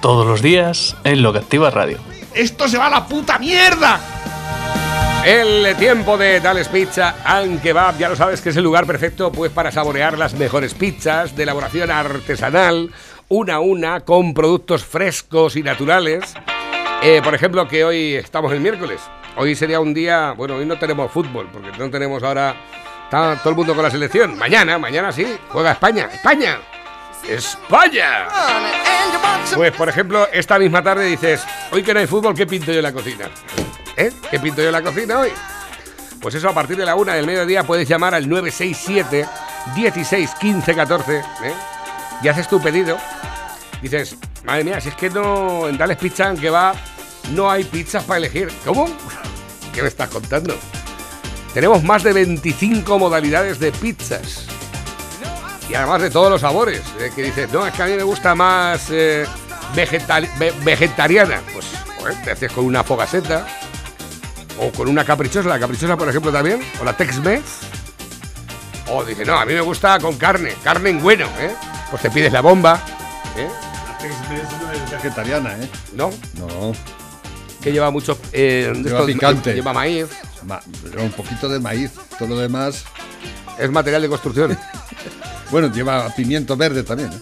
Todos los días en Lo que Activa Radio. ¡Esto se va a la puta mierda! El tiempo de Dales Pizza and Kebab, ya lo sabes que es el lugar perfecto pues para saborear las mejores pizzas de elaboración artesanal, una a una, con productos frescos y naturales. Eh, por ejemplo, que hoy estamos el miércoles. Hoy sería un día, bueno, hoy no tenemos fútbol, porque no tenemos ahora está todo el mundo con la selección. Mañana, mañana sí, juega España. ¡España! ¡España! Pues, por ejemplo, esta misma tarde dices, hoy que no hay fútbol, ¿qué pinto yo en la cocina? ¿Eh? ¿Qué pinto yo en la cocina hoy? Pues eso, a partir de la una del mediodía puedes llamar al 967 16 15 14 ¿eh? y haces tu pedido. Dices, madre mía, si es que no, en Dales Pizza, que va, no hay pizzas para elegir. ¿Cómo? ¿Qué me estás contando? Tenemos más de 25 modalidades de pizzas. Y además de todos los sabores. eh, que dices, no, es que a mí me gusta más eh, vegetal- ve- vegetariana. Pues, joder, te haces con una fogaseta. O con una caprichosa. La caprichosa, por ejemplo, también. O la Tex-Mex. O dices, no, a mí me gusta con carne. Carne en bueno, ¿eh? Pues te pides la bomba. ¿eh? no es vegetariana, ¿eh? ¿No? No. Que lleva mucho... eh, Lleva picante. Lleva maíz. Ma- un poquito de maíz. Todo lo demás. Es material de construcción. Bueno, lleva pimiento verde también. ¿eh?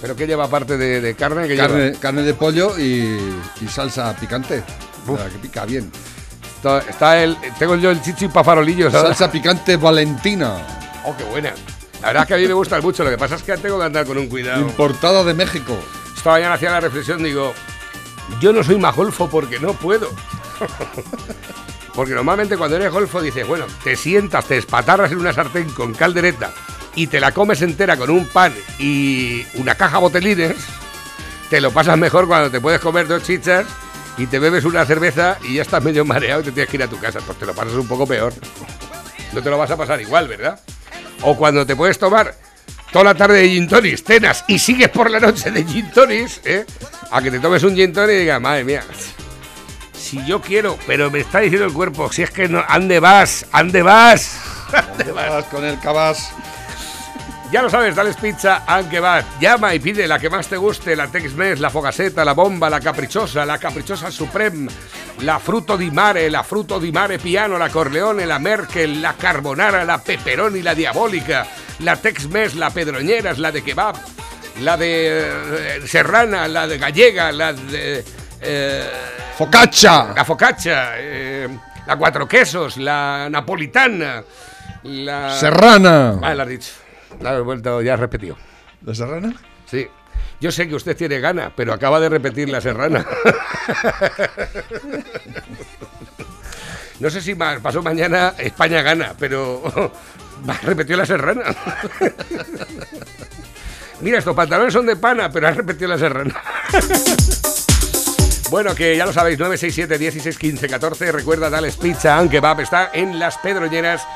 ¿Pero qué lleva aparte de, de carne? ¿Qué lleva? Carne, carne de pollo y, y salsa picante. O sea, que pica bien. Está, está el, tengo yo el chichi para farolillos. Salsa picante Valentina. Oh, qué buena. La verdad es que a mí me gustan mucho. Lo que pasa es que tengo que andar con un cuidado. Importada de México. Esta mañana hacía la reflexión, digo, yo no soy más golfo porque no puedo. porque normalmente cuando eres golfo dices, bueno, te sientas, te espatarras en una sartén con caldereta y te la comes entera con un pan y una caja botelines, te lo pasas mejor cuando te puedes comer dos chichas y te bebes una cerveza y ya estás medio mareado y te tienes que ir a tu casa. Pues te lo pasas un poco peor. No te lo vas a pasar igual, ¿verdad? O cuando te puedes tomar toda la tarde de gin tonics, cenas y sigues por la noche de gin tonics, ¿eh? A que te tomes un gin tonic y digas, madre mía, si yo quiero, pero me está diciendo el cuerpo, si es que no, ande vas, ande vas. ande vas. Con el cabas. Ya lo sabes, dales pizza, aunque va. Llama y pide la que más te guste, la Tex-Mex, la Fogaseta, la Bomba, la Caprichosa, la Caprichosa Supreme, la Fruto di Mare, la Fruto di Mare Piano, la Corleone, la Merkel, la Carbonara, la Pepperoni, la Diabólica, la Tex-Mex, la Pedroñeras, la de Kebab, la de eh, Serrana, la de Gallega, la de... eh, ¡Focaccia! la Focaccia, eh, la Cuatro Quesos, la Napolitana, la... Serrana. Ah, la has dicho. La has vuelto, ya repetido. ¿La serrana? Sí. Yo sé que usted tiene gana, pero acaba de repetir la serrana. No sé si pasó mañana España gana, pero repetió la serrana. Mira, estos pantalones son de pana, pero has repetido la serrana. Bueno, que ya lo sabéis, 967 16 15 14. Recuerda, Dales Pizza and Kebab está en Las Pedroñeras,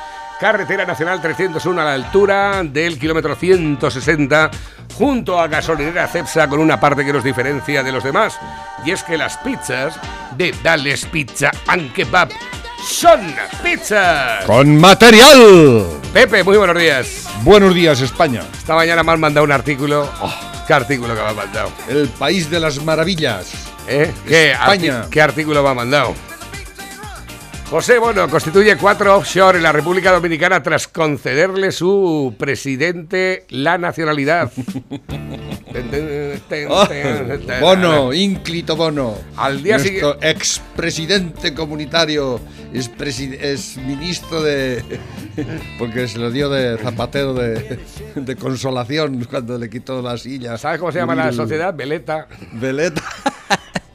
carretera nacional 301 a la altura del kilómetro 160, junto a gasolinera Cepsa, con una parte que nos diferencia de los demás. Y es que las pizzas de Dales Pizza and Kebab son pizzas. ¡Con material! Pepe, muy buenos días. Buenos días, España. Esta mañana me han mandado un artículo. Oh, ¿Qué artículo que me han mandado? El país de las maravillas. ¿Eh? ¿Qué, España. arti- ¿Qué artículo me ha mandado? José Bono constituye cuatro offshore en la República Dominicana tras concederle su presidente la nacionalidad. Oh, ten. bono, ínclito Bono. Al día Nuestro expresidente comunitario es, ministro de. Porque se lo dio de zapatero de, de consolación cuando le quitó la silla. ¿Sabes cómo se llama la El- sociedad? Veleta. Veleta.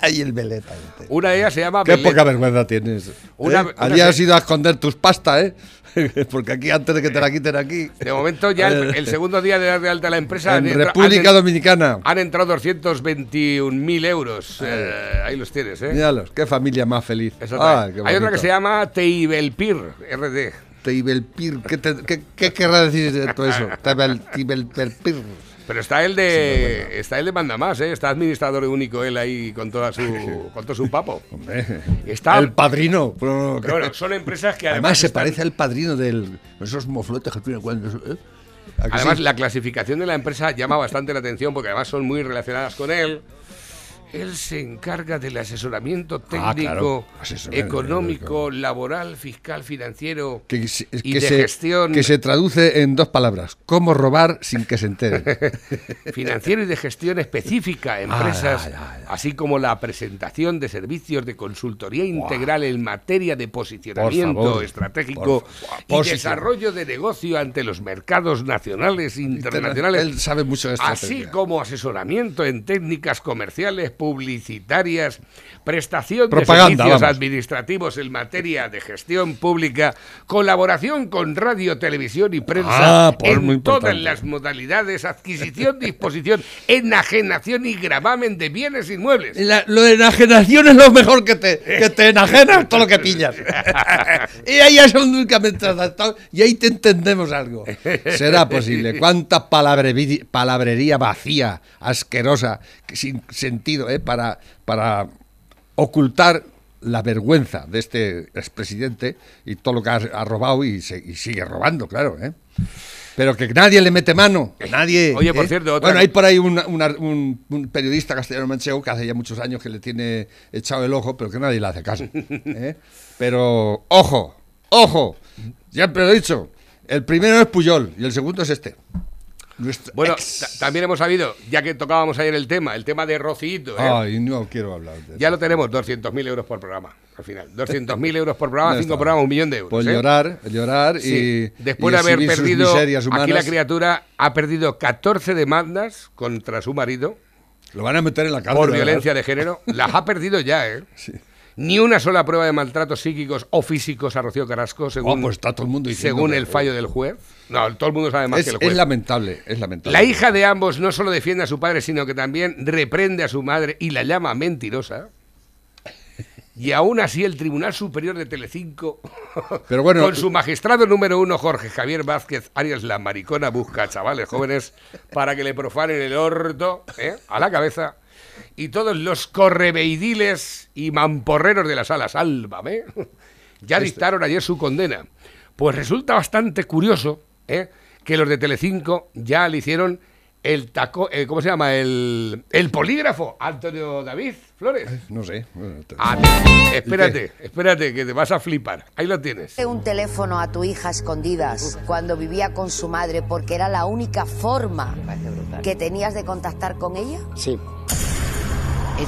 Ahí el veleta. Una de ellas se llama Qué Belén. poca vergüenza tienes. ¿eh? Una- una Allí has se- ido a esconder tus pastas, ¿eh? Porque aquí, antes de que te la quiten aquí. De momento, ya el, el segundo día de dar de alta la empresa. han En entra- República han Dominicana. Han entrado 221.000 euros. Eh, ahí los tienes, ¿eh? Míralos, qué familia más feliz. Ah, Hay otra que se llama Teibelpir, RD. Teibelpir. ¿Qué, te- qué, qué querrá decir de todo eso? Teibel- Teibelpir. Pero está el de está el de manda más, ¿eh? Está administrador único él ahí con toda su con todo su papo. Hombre, Está- El padrino. Pero, bueno, son empresas que además, además, se están- parece al padrino del. Esos mofletes que tiene cuando. ¿eh? ¿A que Además, sí? la clasificación de la empresa llama bastante la atención porque además son muy relacionadas con él. Él se encarga del asesoramiento Ah, técnico, claro. Asesoramiento, económico, laboral, fiscal, financiero que, y que de se, gestión que se traduce en dos palabras: cómo robar sin que se entere. financiero y de gestión específica a empresas, Ah, ya, ya. así como la presentación de servicios de consultoría integral en materia de posicionamiento favor, estratégico por- y desarrollo de negocio ante los mercados nacionales e internacionales. Él sabe mucho de Así estrategia. como asesoramiento en técnicas comerciales, publicitarias, prestación Propaganda, de servicios vamos. administrativos en materia de gestión pública, colaboración con radio, televisión y prensa Ah, pues en todas las modalidades, adquisición, disposición, enajenación y gravamen de bienes inmuebles. La- lo de enajenación es lo mejor que te, que te enajenas todo lo que pillas. y ahí son únicamente adaptados y ahí te entendemos algo. Será posible. Cuánta palabrería vacía, asquerosa, que sin sentido, ¿eh? para, para ocultar la vergüenza de este expresidente y todo lo que ha, ha robado y, se- y sigue robando, claro. ¿eh? Pero que nadie le mete mano, que nadie. Oye, por ¿eh? cierto, otra Bueno, hay por ahí una- una- un, un periodista castellano manchego que hace ya muchos años que le tiene echado el ojo, pero que nadie le hace caso. ¿eh? Pero, ojo, ojo, siempre lo he dicho, el primero es Puyol y el segundo es este. Nuestro Bueno, también hemos sabido, ya que tocábamos ayer el tema, el tema de Rocito, ¿eh? Ay, no quiero hablar de Ya lo tenemos, 200.000 euros por programa, al final. 200.000 euros por programa, Ya cinco está. programas, un millón de euros. Pues ¿eh? llorar, llorar Sí. y. Después y de haber perdido, aquí la criatura ha perdido 14 demandas contra su marido Lo van a meter en la cárcel. por violencia de género. Las ha perdido ya, ¿eh? Ni una sola prueba de maltratos psíquicos o físicos a Rocío Carrasco, según, Oh, pues está todo el mundo diciendo según que- el fallo del juez. No, todo el mundo sabe más Es, que el es juez. lamentable, es lamentable. La hija de ambos no solo defiende a su padre, sino que también reprende a su madre y la llama mentirosa. Y aún así el Tribunal Superior de Telecinco, Pero bueno, con su magistrado número uno, Jorge Javier Vázquez Arias, la maricona busca a chavales jóvenes para que le profanen el orto ¿eh? a la cabeza. Y todos los correveidiles y mamporreros de la sala, sálvame, ya Este dictaron ayer su condena. Pues resulta bastante curioso ¿eh? que los de Telecinco ya le hicieron el taco, eh, ¿cómo se llama? El, el polígrafo, Antonio David Flores. No sé. Ah, espérate, espérate, que te vas a flipar. Ahí lo tienes. un teléfono a tu hija a escondidas cuando vivía con su madre porque era la única forma que tenías de contactar con ella? Sí.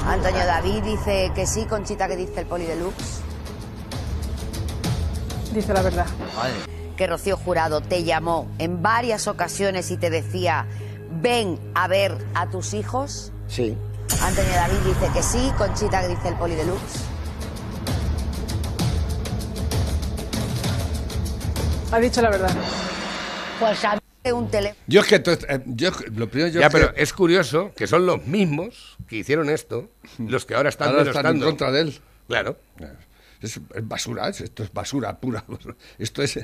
Antonio David dice que sí, Conchita que dice el poli deluxe, Dice la verdad. que Rocío Jurado te llamó en varias ocasiones y te decía, ven a ver a tus hijos. Sí. Antonio David dice que sí, Conchita que dice el poli deluxe. Ha dicho la verdad. Pues a mí un teléfono. Yo es que eh, yo, lo primero yo Ya, es que pero es curioso que son los mismos que hicieron esto, los que ahora están ahora están en contra de él. Claro. Es, es basura, es- esto es basura pura. Esto es,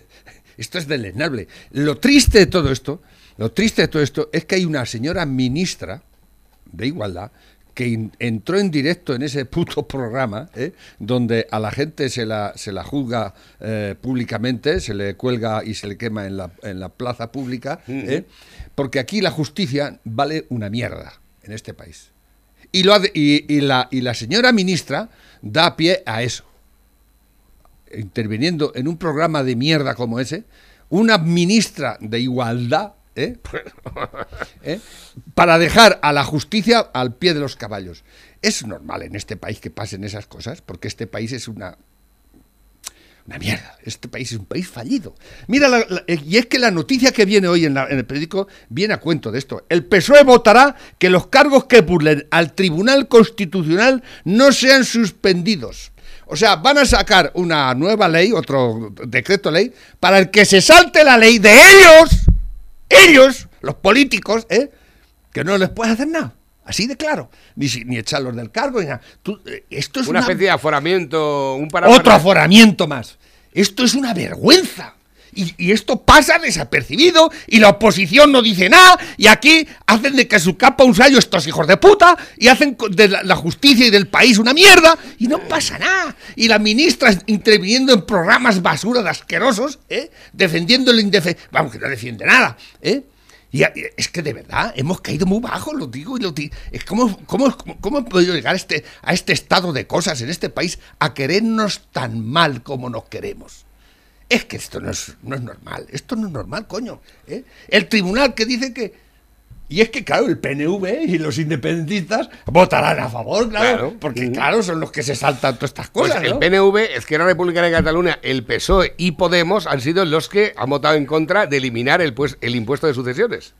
esto es deleznable. Lo triste de todo esto, lo triste de todo esto es que hay una señora ministra de igualdad que entró en directo en ese puto programa, ¿eh? donde a la gente se la, se la juzga eh, públicamente, se le cuelga y se le quema en la, en la plaza pública, ¿eh? porque aquí la justicia vale una mierda en este país. Y, lo y la, y la señora ministra da pie a eso interviniendo en un programa de mierda como ese, una ministra de igualdad, ¿eh? ¿Eh? para dejar a la justicia al pie de los caballos. Es normal en este país que pasen esas cosas, porque este país es una... Una mierda. Este país es un país fallido. Mira, la- eh, y es que la noticia que viene hoy en, la- en el periódico viene a cuento de esto. El PSOE votará que los cargos que burlen al Tribunal Constitucional no sean suspendidos. O sea, van a sacar una nueva ley, otro decreto ley, para el que se salte la ley de ellos, ellos, los políticos, ¿eh? que no les puedes hacer nada. Así de claro. Ni, ni echarlos del cargo, ni nada. Tú, eh, esto es Una una especie de aforamiento, un otro aforamiento más. Esto es una vergüenza. Y, esto pasa desapercibido y la oposición no dice nada y aquí hacen de que su capa un sallo estos hijos de puta y hacen de la, justicia y del país una mierda y no pasa nada. Y la ministra interviniendo en programas basura de asquerosos, ¿eh? defendiendo el indefendible. Vamos, que no defiende nada. ¿eh? Y es que de verdad hemos caído muy bajo, lo digo y lo digo. ¿cómo, cómo, cómo he podido llegar a este, a este estado de cosas en este país a querernos tan mal como nos queremos? Es que esto no es, no es normal, esto no es normal, coño. ¿eh? El tribunal que dice que... Y es que, claro, el PNV y los independentistas votarán a favor, claro, Claro. porque, claro, son los que se saltan todas estas Pues cosas. el ¿no? PNV, Izquierda Republicana de Cataluña, el PSOE y Podemos han sido los que han votado en contra de eliminar el, pues, el impuesto de sucesiones.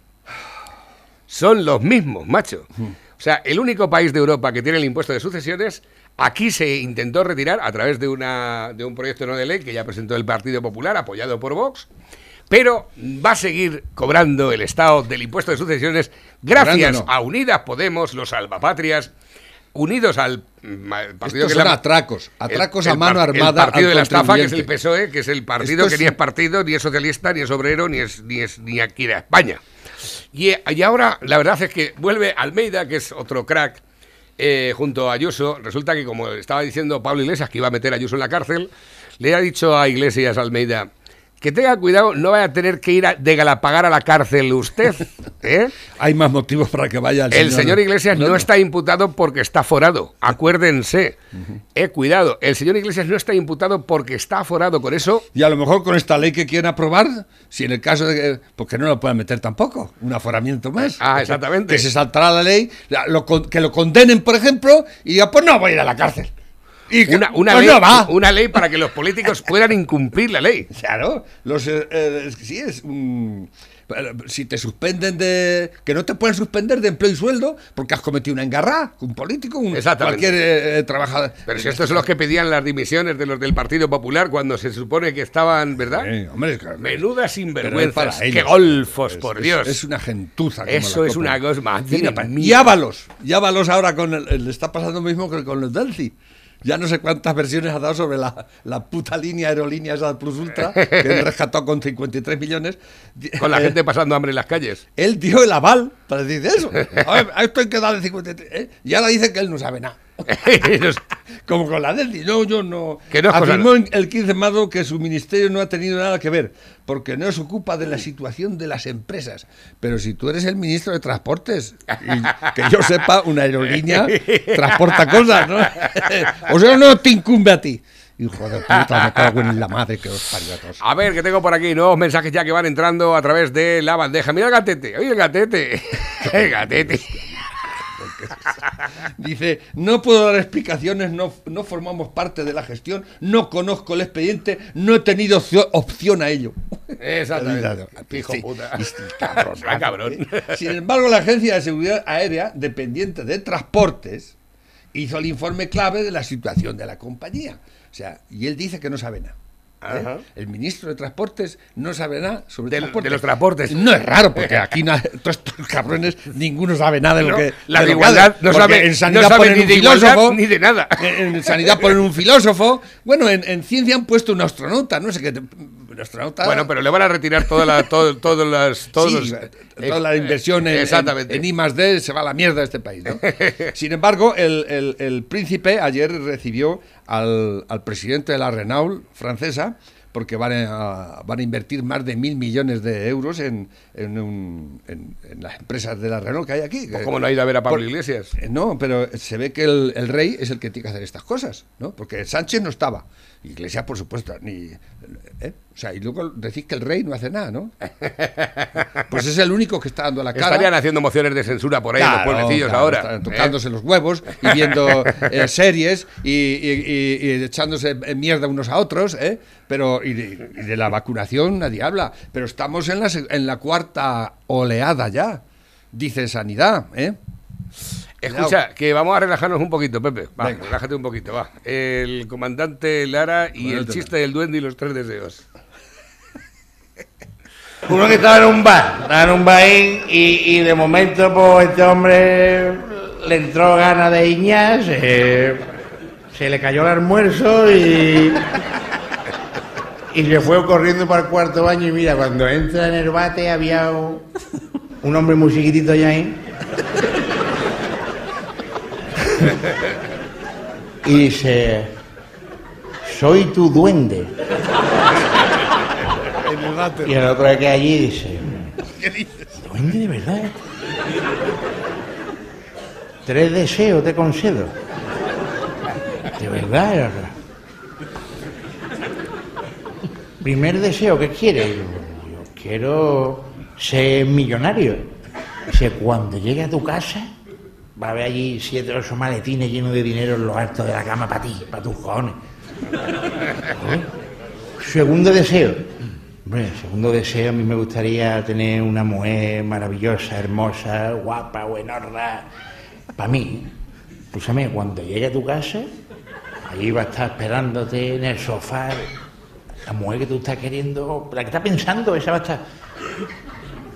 Son los mismos, macho. O sea, el único país de Europa que tiene el impuesto de sucesiones, aquí se intentó retirar a través de, una, de un proyecto no de ley que ya presentó el Partido Popular, apoyado por Vox, pero va a seguir cobrando el Estado del impuesto de sucesiones gracias no. a Unidas Podemos, los salvapatrias, unidos al mm, partido Estos que son la- atracos, atracos a mano armada El partido de la estafa, que es el. PSOE, E, que es el partido Esto que es ni es partido, ni es socialista, ni es obrero, ni es, ni es ni aquí de España. Y, y ahora, la verdad es que vuelve Almeida, que es otro crack, eh, junto a Ayuso. Resulta que, como estaba diciendo Pablo Iglesias, que iba a meter a Ayuso en la cárcel, le ha dicho a Iglesias Almeida que tenga cuidado, no vaya a tener que ir a, de Galapagar a la cárcel usted. ¿eh? Hay más motivos para que vaya el, El señor Iglesias no, está imputado porque está forado. Acuérdense. Eh, cuidado. El señor Iglesias no está imputado porque está forado. Con eso, Y a lo mejor con esta ley que quieren aprobar, si en el caso de que. Porque no lo puedan meter tampoco, un aforamiento más. Ah, exactamente. Que se saltará la ley, la- lo con- que lo condenen, por ejemplo, y diga, pues no voy a ir a la cárcel. Y una, una pues ley, no va. una ley para que los políticos puedan incumplir la ley. Claro, los, eh, eh, sí, es un- pero Si te suspenden de. Que no te pueden suspender de empleo y sueldo porque has cometido una engarrada, un político, un, cualquier eh, eh, trabajador. Pero si estos son los que pedían las dimisiones de los del Partido Popular cuando se supone que estaban, ¿verdad? Eh, hombre, Menudas sinvergüenzas. para ¡Qué golfos, Es- por Dios! Es, una gentuza. Eso es una cosa. Y Ábalos. Y Ábalos ahora con el, le está pasando lo mismo que con los Delci. Ya no sé cuántas versiones ha dado sobre la, la puta línea aerolínea esa Plus Ultra, que rescató con 53 millones. Con la Eh, gente pasando hambre en las calles. Él dio el aval para decir eso. A ver, esto hay que darle 53. ¿eh? Y ahora dice que él no sabe nada. Como con la Delci. No, yo no. Que no Afirmó el 15 de marzo que su ministerio no ha tenido nada que ver, porque no se ocupa de la situación de las empresas. Pero si tú eres el ministro de Transportes, y que yo sepa, una aerolínea transporta cosas, ¿no? o sea, no te incumbe a ti. Hijo de puta, me cago en la madre que os parió a todos. A ver, que tengo por aquí nuevos mensajes ya que van entrando a través de la bandeja. Mira el gatete, oye el gatete. el gatete. Dice, no puedo dar explicaciones, no, no formamos parte de la gestión, no conozco el expediente, no he tenido opción a ello. Exactamente. Sí, puta. y sí, cabrón, Ah, cabrón. Sin embargo, la Agencia de Seguridad Aérea, dependiente de transportes, hizo el informe clave de la situación de la compañía. O sea, y él dice que no sabe nada. ¿Eh? Ajá. El ministro de Transportes no sabe nada sobre Del- transportes. de los transportes. No es raro, porque aquí no- todos estos cabrones, ninguno sabe nada de lo No, que. la de de lo que igualdad no sabe, en no sanidad sabe ponen ni un de igualdad filósofo, ni de nada. En, en sanidad ponen un filósofo. Bueno, en, en ciencia han puesto un astronauta, no sé qué. Astronauta. Bueno, pero le van a retirar toda la, todo, todos las, todos Sí, los- toda la inversión en, Exactamente. en, en I más D se va a la mierda este país. ¿no? Sin embargo, el, el- el príncipe ayer recibió al, al presidente de la Renault francesa porque van a, van a invertir más de mil millones de euros en, en, un- en- en las empresas de la Renault que hay aquí. Pues ¿Cómo no ha ido a ver a Pablo Por- Iglesias? Eh, No, pero se ve que el, el rey es el que tiene que hacer estas cosas, ¿no? Porque Sánchez no estaba. Iglesia, por supuesto, ni. ¿eh? O sea, y luego decís que el rey no hace nada, ¿no? Pues es el único que está dando la cara. Estarían haciendo mociones de censura por ahí, los pueblecillos claro, ahora. están ¿eh? tocándose los huevos y viendo eh, series y, y- y- y echándose mierda unos a otros, ¿eh? Pero y de, y de la vacunación nadie habla. Pero estamos en la, en la cuarta oleada ya, dice Sanidad, ¿eh? Escucha, que vamos a relajarnos un poquito, Pepe. Va, Venga. relájate un poquito, va. El comandante Lara y el chiste del duende y los tres deseos. Uno que estaba en un bar, estaba en un bar y, y de momento pues este hombre le entró ganas de iñar, se, se le cayó el almuerzo y, y se fue corriendo para el cuarto baño y mira, cuando entra en el bate había un, un hombre muy chiquitito allá ahí. Y dice, soy tu duende. Y el otro que allí dice, ¿duende de verdad? Tres deseos te concedo. De verdad, de verdad. Primer deseo, ¿qué quieres? Yo, yo quiero ser millonario. Dice, cuando llegue a tu casa, va a haber allí siete o ocho maletines llenos de dinero en lo alto de la cama para ti, para tus cojones. ¿Eh? Segundo deseo. Hombre, segundo deseo, a mí me gustaría tener una mujer maravillosa, hermosa, guapa, buenorra. Para mí, escúchame, cuando llegue a tu casa, ahí va a estar esperándote en el sofá. La mujer que tú estás queriendo, la que estás pensando, esa va a estar.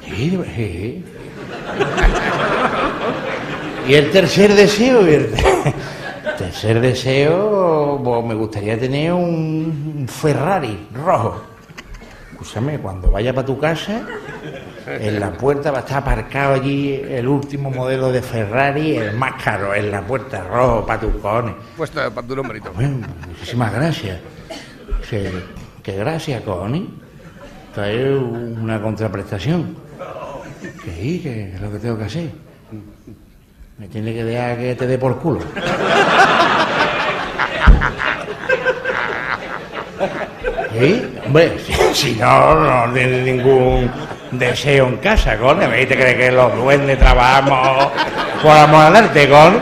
Sí, sí. Y el tercer deseo, y el tercer deseo, pues, me gustaría tener un un Ferrari rojo. Escúchame, cuando vaya para tu casa, en la puerta va a estar aparcado allí el último modelo de Ferrari, el más caro, en la puerta rojo para tus cojones. Puesto para tu nombrito. Bueno, muchísimas gracias. Que, que gracias, cojones. Trae una contraprestación. Que sí, que es lo que tengo que hacer. Me tiene que dejar que te dé por culo. ¿Sí? Hombre, si, no, no tienes ningún deseo en casa, con. ¿Te crees que los duendes trabajamos por amor al con?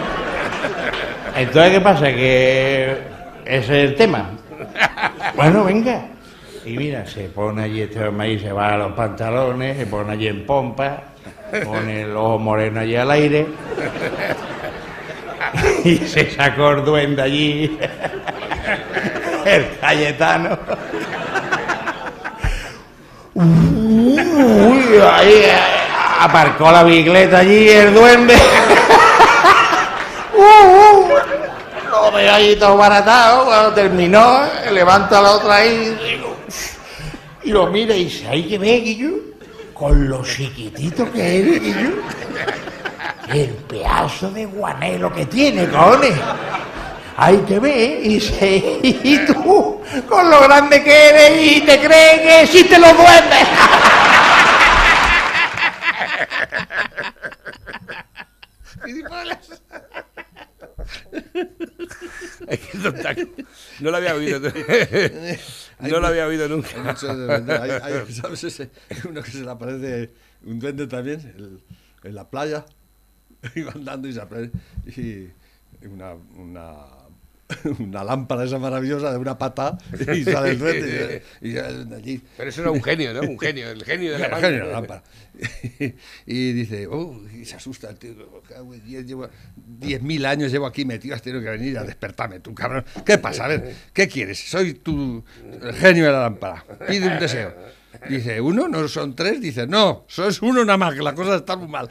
Entonces, ¿qué pasa? Que ese es el tema. Bueno, venga. Y mira, se pone allí este hombre ahí, se va a los pantalones, se pone allí en pompa, pone el ojo moreno allí al aire. Y se sacó el duende allí, el Cayetano. Uy, ahí eh, aparcó la bicicleta allí el duende. Uh, uh, lo veo allí todo baratado. Cuando terminó, levanta la otra ahí y, lo mira y dice, hay que ver, Guillo, con lo chiquitito que eres, Guillo. El pedazo de guanelo que tiene, cojones. Hay que ver, y dice, y tú, con lo grande que eres, y te crees que existen los duendes. Es que esto está- No lo había oído. No lo había oído nunca. Hay mucho de duende. Hay- hay- ¿Sabes ese? Uno que se le aparece un duende también el- en la playa. Y andando y se aparece. Y una, una, una lámpara esa maravillosa de una pata y sale el duende. Y, y el- allí. Pero eso era un genio, ¿no? Un genio, el genio de la El lámpara. genio de la lámpara. Y dice, oh, y se asusta el tío. "Cago en diez, Llevo 10.000 años llevo aquí metido, has tenido que venir a despertarme, tú cabrón. ¿Qué pasa? A ver, ¿qué quieres? Soy tu genio de la lámpara. Pide un deseo. Dice, ¿uno? ¿No son tres? Dice, no, sos uno nada más, que la cosa está muy mal.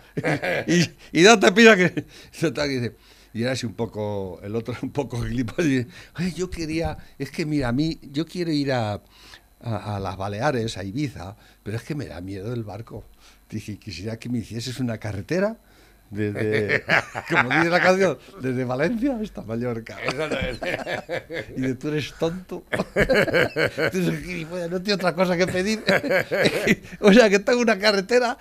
Y, y date pisa que dice, y era así un poco, el otro un poco gilipollas, "Ay, yo quería, es que mira, a mí, yo quiero ir a, a, a las Baleares, a Ibiza, pero es que me da miedo el barco. Dije, quisiera que me hicieses una carretera desde, como dice la canción, desde Valencia hasta Mallorca. Eso no es. Y de tú eres tonto. Tú eres gilipollas, no tiene otra cosa que pedir. o sea, que tengo una carretera.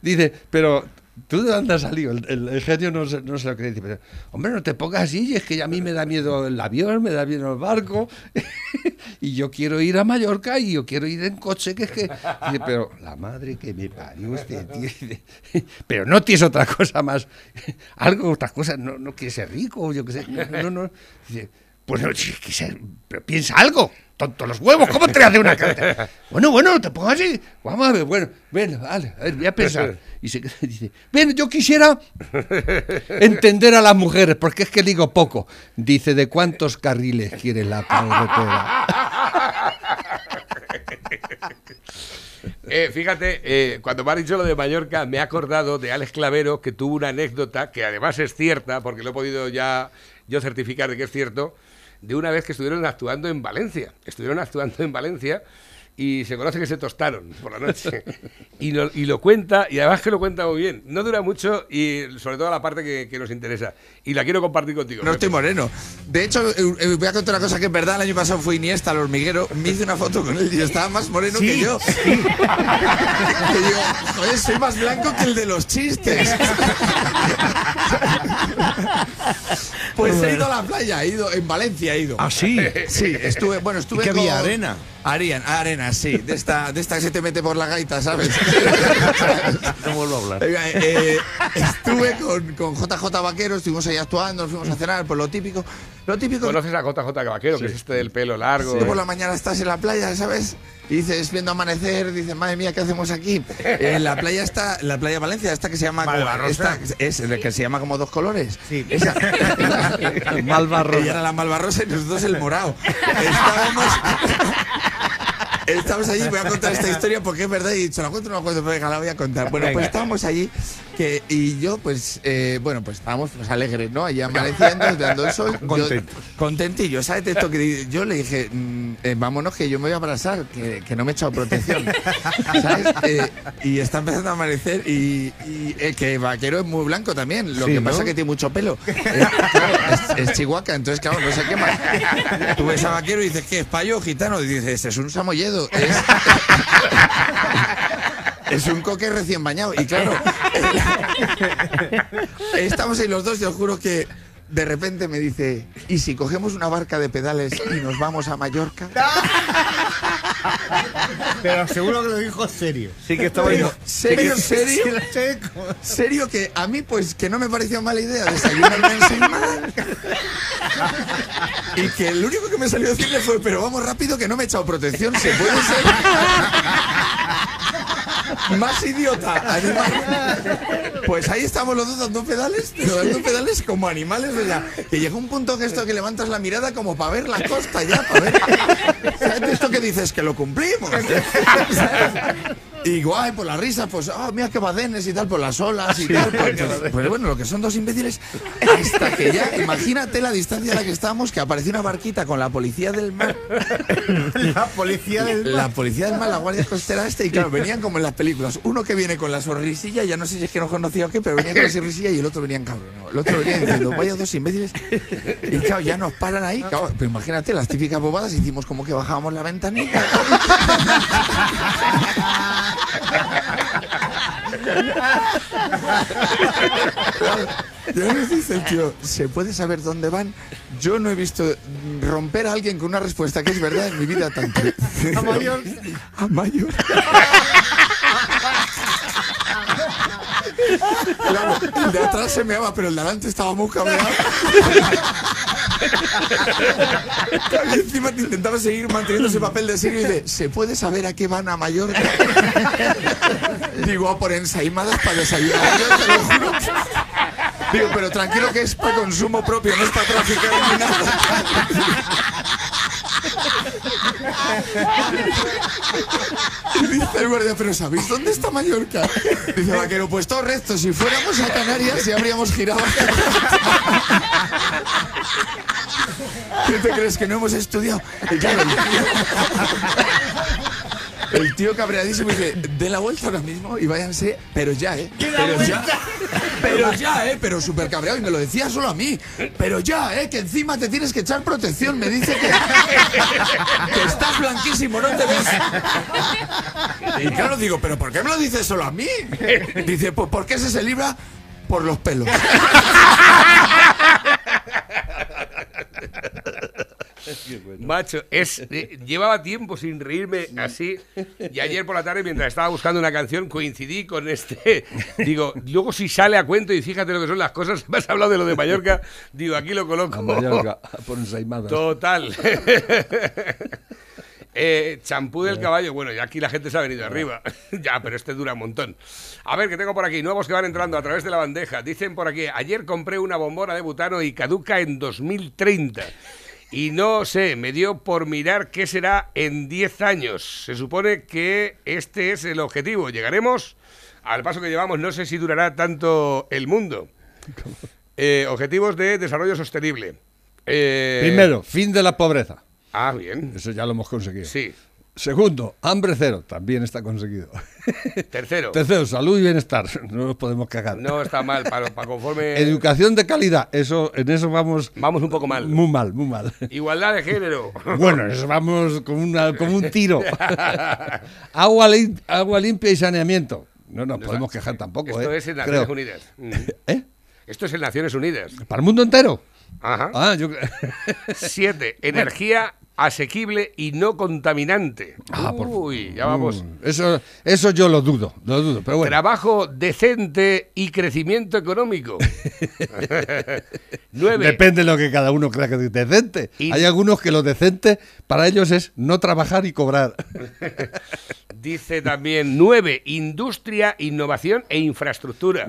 Dice, pero ¿Tú de dónde has salido? El, el- genio no se, no se lo cree. Pero, hombre, no te pongas así, es que a mí me da miedo el avión, me da miedo el barco, y yo quiero ir a Mallorca y yo quiero ir en coche, que es que... Dice, pero la madre que me parió usted, tío. Pero no tienes otra cosa más, algo, otras cosas, no, no quieres ser rico, yo qué sé, no, no, pues no, ser- pero piensa algo, tonto los huevos, ¿cómo te hace una carta? Bueno, bueno, no te pongas así, vamos a ver, bueno, ven, vale, a ver, voy a pensar. Y se dice, bien, yo quisiera entender a las mujeres, porque es que digo poco. Dice, ¿de cuántos carriles quiere la carretera? Eh, fíjate, eh, cuando me has dicho lo de Mallorca, me he acordado de Alex Clavero, que tuvo una anécdota que además es cierta, porque lo he podido ya yo certificar de que es cierto, de una vez que estuvieron actuando en Valencia. Estuvieron actuando en Valencia y se conoce que se tostaron por la noche. Y lo, y lo cuenta, y además que lo cuenta muy bien. No dura mucho y sobre todo la parte que, que nos interesa. Y la quiero compartir contigo. No Pepe. estoy moreno. De hecho, eh, eh, voy a contar una cosa que es verdad. El año pasado fue Iniesta al hormiguero. Me hice una foto con él y estaba más moreno que yo. que digo, joder, soy más blanco que el de los chistes. pues he ido a la playa, he ido en Valencia, he ido. Ah, sí. Sí, estuve, bueno, estuve ¿Y qué había, arena? Arena, arena, sí, de esta, de esta que se te mete por la gaita, ¿sabes? No vuelvo a hablar. Eh, estuve con, con JJ Vaquero, estuvimos ahí actuando, nos fuimos a cenar, por lo típico. Lo típico ¿Conoces a JJ Vaquero, que es este del pelo largo? Tú por la mañana estás en la playa, ¿sabes? Y dices, viendo amanecer, dices, madre mía, ¿qué hacemos aquí? En la playa está, la playa de Valencia, esta que se llama Malvarrosa. esta- es el que se llama como dos colores. Sí. Esa, Malvarrosa. Ella era la malvarrosa y nosotros el morado. Estábamos. Estamos allí, voy a contar esta historia porque es verdad y se la cuento o no la cuento, pero venga, la voy a contar. Bueno, pues estábamos allí que, y yo, pues, eh, bueno, pues estábamos pues, alegres, ¿no? Allí amaneciendo, dando el sol. Yo- Contentos. contentillo, ¿sabes? Esto que yo le dije, mm, eh, vámonos que yo me voy a abrazar, que, que no me he echado protección. ¿Sabes? Eh, y está empezando a amanecer y, y, eh, que vaquero es muy blanco también. Lo Sí, que ¿no? pasa es que tiene mucho pelo. Claro, es, es chihuahua, entonces, claro, no se quema. Tú ves a vaquero y dices, ¿qué es payo o gitano? Y dices, es un samoyedo. Es, es un coque recién bañado. Y claro, estamos ahí los dos y os juro que de repente me dice, ¿y si cogemos una barca de pedales y nos vamos a Mallorca? Pero seguro que lo dijo serio. Sí que estaba Pero, ¿Serio, serio? ¿Serio que a mí pues que no me pareció mala idea desayunarme ensaimada? Y que lo único que me salió a decirle fue, pero vamos rápido que no me he echado protección, ¿se puede ser? Más idiota, animal. Pues ahí estamos los dos dando pedales, dando pedales como animales, ¿verdad? Que llega un punto que esto que levantas la mirada como para ver la costa ya, para ver. ¿Sabes? Esto que dices que lo cumplimos. Y guay, por la risa, pues, ah, mira qué badenes y tal, por las olas y tal. Pues, pues, pues bueno, lo que son dos imbéciles. Hasta que ya, imagínate la distancia a la que estábamos, que apareció una barquita con la policía del mar. La policía del La policía del mar, la guardia costera este, y claro, venían como en las películas. Uno que viene con la sonrisilla, ya no sé si es que no conocía o qué, pero venía con la sonrisilla y el otro venía en cabrón. El otro venía diciendo, vaya dos imbéciles. Y claro, ya nos paran ahí. Claro, pero imagínate, las típicas bobadas, hicimos como que bajábamos la ventanita. Les dice el tío, ¿se puede saber dónde van? Yo no he visto romper a alguien con una respuesta que es verdad en mi vida tanto. A Mallorca. A Mallorca. Claro, el de atrás se meaba, pero el de adelante estaba muy cabreado. Y encima te intentaba seguir manteniendo ese papel de serio y de ¿se puede saber a qué van a Mallorca? Digo, a por ensaimadas para desayunar. Yo te lo juro. Digo, pero tranquilo que es para consumo propio, no es para traficar ni nada. Dice el guardia, pero ¿sabéis dónde está Mallorca? Dice Vaquero, pues todo recto, si fuéramos a Canarias ya habríamos girado. ¿Qué te crees que no hemos estudiado? Y claro, el tío, cabreadísimo dice, de la vuelta ahora mismo y váyanse, pero ya, ¿eh? Pero ya, pero ya, ¿eh? Pero súper cabreado y me lo decía solo a mí. Pero ya, ¿eh? Que encima te tienes que echar protección. Me dice que, que estás blanquísimo, no te ves. Y claro, digo, ¿pero por qué me lo dices solo a mí? Dice, pues ¿por qué ese se libra? Por los pelos. Macho, es, eh, llevaba tiempo sin reírme así y ayer por la tarde mientras estaba buscando una canción coincidí con este, digo, luego si sale a cuento y fíjate lo que son las cosas, me has hablado de lo de Mallorca, digo, aquí lo coloco. A Mallorca, por ensaimadas. Total. Eh, champú del caballo, bueno, ya aquí la gente se ha venido arriba. ya, pero este dura un montón. A ver, que tengo por aquí, nuevos que van entrando a través de la bandeja. Dicen por aquí, ayer compré una bombona de butano y caduca en 2030. Y no sé, me dio por mirar qué será en 10 años. Se supone que este es el objetivo. Llegaremos al paso que llevamos, no sé si durará tanto el mundo. Eh, objetivos de desarrollo sostenible. Eh, Primero, fin de la pobreza. Ah, bien. Eso ya lo hemos conseguido. Sí. Segundo, hambre cero. También está conseguido. Tercero. Tercero, salud y bienestar. No nos podemos cagar. No está mal, para, para conforme. Educación de calidad. Eso, en eso vamos Vamos un poco mal. muy mal, muy mal. Igualdad de género. Bueno, en eso vamos como, una, como un tiro. agua, lim- agua limpia y saneamiento. No nos podemos quejar tampoco, Esto ¿eh? es en Naciones Creo. Unidas. ¿Eh? Esto es en Naciones Unidas. ¿Para el mundo entero? Ajá. Ah, yo... Siete. Energía asequible y no contaminante. Ah, por- Uy, ya vamos. Mm, Eso, eso yo lo dudo, lo dudo, pero bueno. Trabajo decente y crecimiento económico. Nueve. Depende de lo que cada uno crea que es decente. Y- Hay algunos que lo decente para ellos es no trabajar y cobrar. Dice también nueve. Industria, innovación e infraestructura.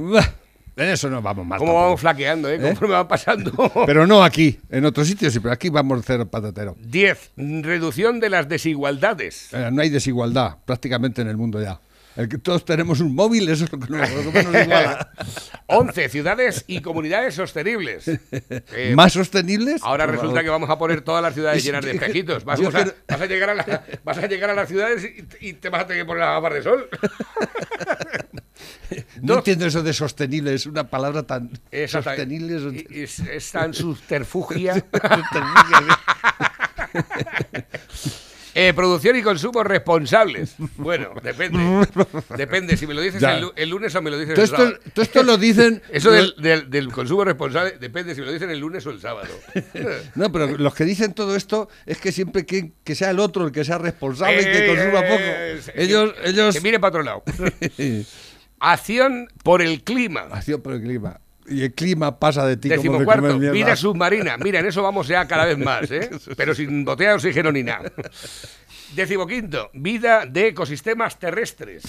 En eso no vamos mal. ¿Cómo vamos flaqueando, eh? Conforme van pasando. Pero no aquí, en otros sitios sí, pero aquí vamos cero patatero. 10. Reducción de las desigualdades. Eh, no hay desigualdad prácticamente en el mundo ya. El que todos tenemos un móvil, eso es lo que nos, lo que nos iguala. 11. Ciudades y comunidades sostenibles. Eh, ¿Más sostenibles? Ahora resulta favor. que vamos a poner todas las ciudades Es- llenas de espejitos. Vas, a, creo- vas a llegar a la- vas a llegar a las ciudades y, y te vas a tener que poner las gafas de sol. No entiendo eso de sostenible, es una palabra tan sostenible. es- Es, es tan subterfugia. Eh, producción y consumo responsables. Bueno, depende. Depende si me lo dices el, lu- el lunes o me lo dices Todo el sábado. esto, todo esto lo dicen. Eso del, del- del consumo responsable depende si me lo dicen el lunes o el sábado. No, pero los que dicen todo esto es que siempre que, que sea el otro el que sea responsable y que Eh, consuma poco. Ellos, ellos Que mire para otro lado. Acción por el clima. Acción por el clima. Y el clima pasa de ti como de Decimocuarto, comer mierda. vida submarina. Mira, en eso vamos ya cada vez más, ¿eh? Pero sin botella de oxígeno ni nada. Decimoquinto, vida de ecosistemas terrestres.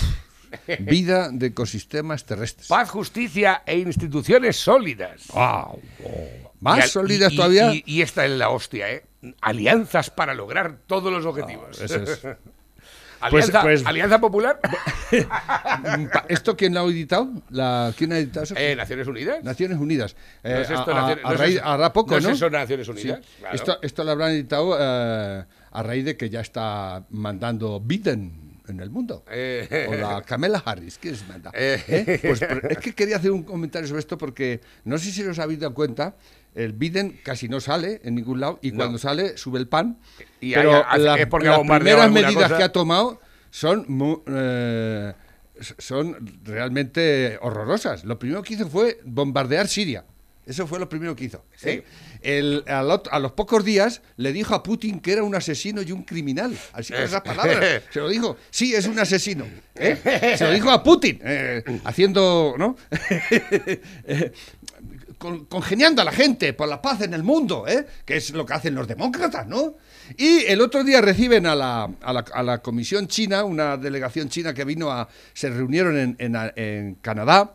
Vida de ecosistemas terrestres. Paz, justicia e instituciones sólidas. Wow. Más al- sólidas y- todavía. Y, y esta es la hostia, ¿eh? Alianzas para lograr todos los objetivos. eso es. Alianza, Pues- pues- Alianza Popular, ¿Esto quién lo ha editado? La, ¿Quién ha editado eso? eh, Naciones Unidas. Naciones Unidas. ¿No Eh, es esto a- a- Naciones- a no es raíz- eso- hará poco, no ¿no? es eso Naciones Sí. Unidas? Claro. Esto, esto lo habrán editado eh, a raíz de que ya está mandando Biden en el mundo. Eh. O la Kamala Harris, ¿quién es manda? Eh. ¿Eh? Pues, es que quería hacer un comentario sobre esto porque no sé si os habéis dado cuenta, el Biden casi no sale en ningún lado y No. cuando sale sube el pan. Y pero las, es porque ha las bombardeado primeras medidas cosa. que ha tomado son eh, son realmente horrorosas. Lo primero que hizo fue bombardear Siria. Eso fue lo primero que hizo. Sí. ¿eh? El- al a los pocos días le dijo a Putin que era un asesino y un criminal. Así con esas palabras. Se lo dijo. Sí, es un asesino. ¿eh? Se lo dijo a Putin. eh, haciendo, ¿no? Con- congeniando a la gente por la paz en el mundo, ¿eh? que es lo que hacen los demócratas, ¿no? Y el otro día reciben a la, a la, a la comisión china, una delegación china que vino a... se reunieron en, en, en Canadá,